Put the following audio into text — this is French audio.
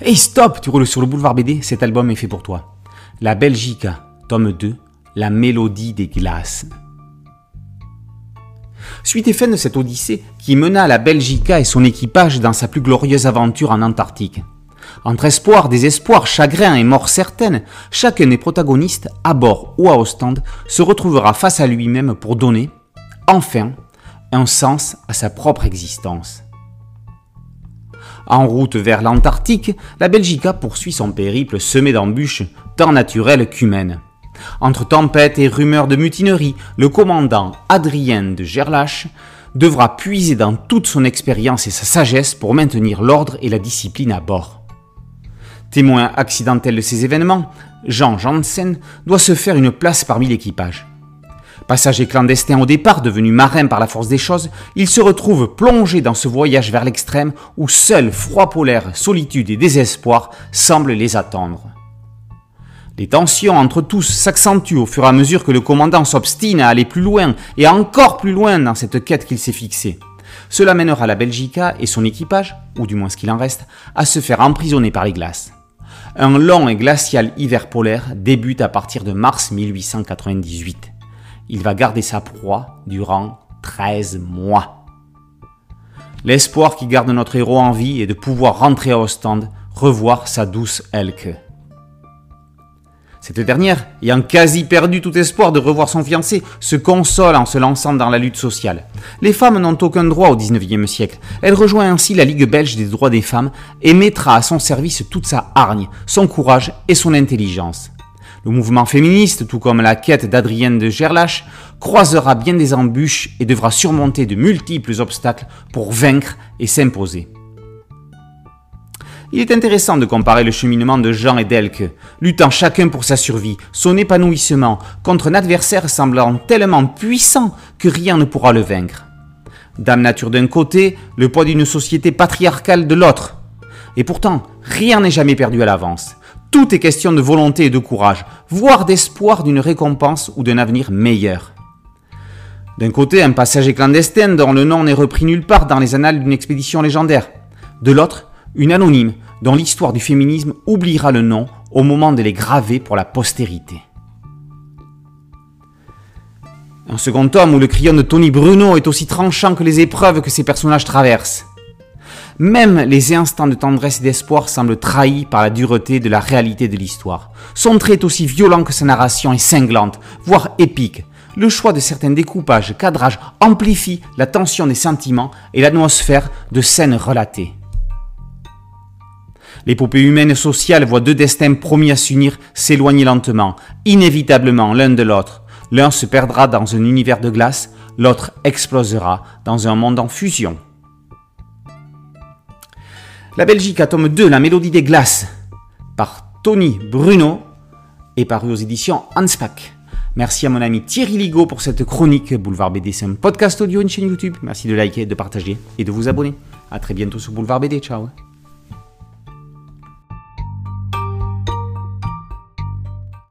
Hey stop, tu roules sur le boulevard BD, cet album est fait pour toi. La Belgica, tome 2, La mélodie des glaces. Suite et fin de cette odyssée qui mena la Belgica et son équipage dans sa plus glorieuse aventure en Antarctique. Entre espoir, désespoir, chagrin et mort certaine, chacun des protagonistes, à bord ou à Ostende, se retrouvera face à lui-même pour donner, enfin, un sens à sa propre existence. En route vers l'Antarctique, la Belgica poursuit son périple semé d'embûches, tant naturelles qu'humaines. Entre tempêtes et rumeurs de mutinerie, le commandant Adrien de Gerlache devra puiser dans toute son expérience et sa sagesse pour maintenir l'ordre et la discipline à bord. Témoin accidentel de ces événements, Jean Janssen doit se faire une place parmi l'équipage. Passager clandestin au départ, devenu marin par la force des choses, il se retrouve plongé dans ce voyage vers l'extrême où seul froid polaire, solitude et désespoir semblent les attendre. Les tensions entre tous s'accentuent au fur et à mesure que le commandant s'obstine à aller plus loin et encore plus loin dans cette quête qu'il s'est fixée. Cela mènera la Belgica et son équipage, ou du moins ce qu'il en reste, à se faire emprisonner par les glaces. Un long et glacial hiver polaire débute à partir de mars 1898 il va garder sa proie durant 13 mois. L'espoir qui garde notre héros en vie est de pouvoir rentrer à Ostende, revoir sa douce Elke. Cette dernière, ayant quasi perdu tout espoir de revoir son fiancé, se console en se lançant dans la lutte sociale. Les femmes n'ont aucun droit au XIXe siècle. Elle rejoint ainsi la Ligue belge des droits des femmes et mettra à son service toute sa hargne, son courage et son intelligence. Le mouvement féministe, tout comme la quête d'Adrienne de Gerlache, croisera bien des embûches et devra surmonter de multiples obstacles pour vaincre et s'imposer. Il est intéressant de comparer le cheminement de Jean et d'Elke, luttant chacun pour sa survie, son épanouissement, contre un adversaire semblant tellement puissant que rien ne pourra le vaincre. Dame nature d'un côté, le poids d'une société patriarcale de l'autre. Et pourtant, rien n'est jamais perdu à l'avance. Tout est question de volonté et de courage, voire d'espoir d'une récompense ou d'un avenir meilleur. D'un côté, un passager clandestin dont le nom n'est repris nulle part dans les annales d'une expédition légendaire. De l'autre, une anonyme dont l'histoire du féminisme oubliera le nom au moment de les graver pour la postérité. Un second tome où le crayon de Tony Bruno est aussi tranchant que les épreuves que ses personnages traversent. Même les instants de tendresse et d'espoir semblent trahis par la dureté de la réalité de l'histoire. Son trait est aussi violent que sa narration est cinglante, voire épique. Le choix de certains découpages, cadrages amplifie la tension des sentiments et l'atmosphère de scènes relatées. L'épopée humaine et sociale voit deux destins promis à s'unir s'éloigner lentement, inévitablement l'un de l'autre. L'un se perdra dans un univers de glace, l'autre explosera dans un monde en fusion. La Belgique, tome 2, La Mélodie des Glaces, par Tony Bruno, et paru aux éditions Hanspach. Merci à mon ami Thierry Ligo pour cette chronique. Boulevard BD, c'est un podcast audio, une chaîne YouTube. Merci de liker, de partager et de vous abonner. A très bientôt sur Boulevard BD. Ciao.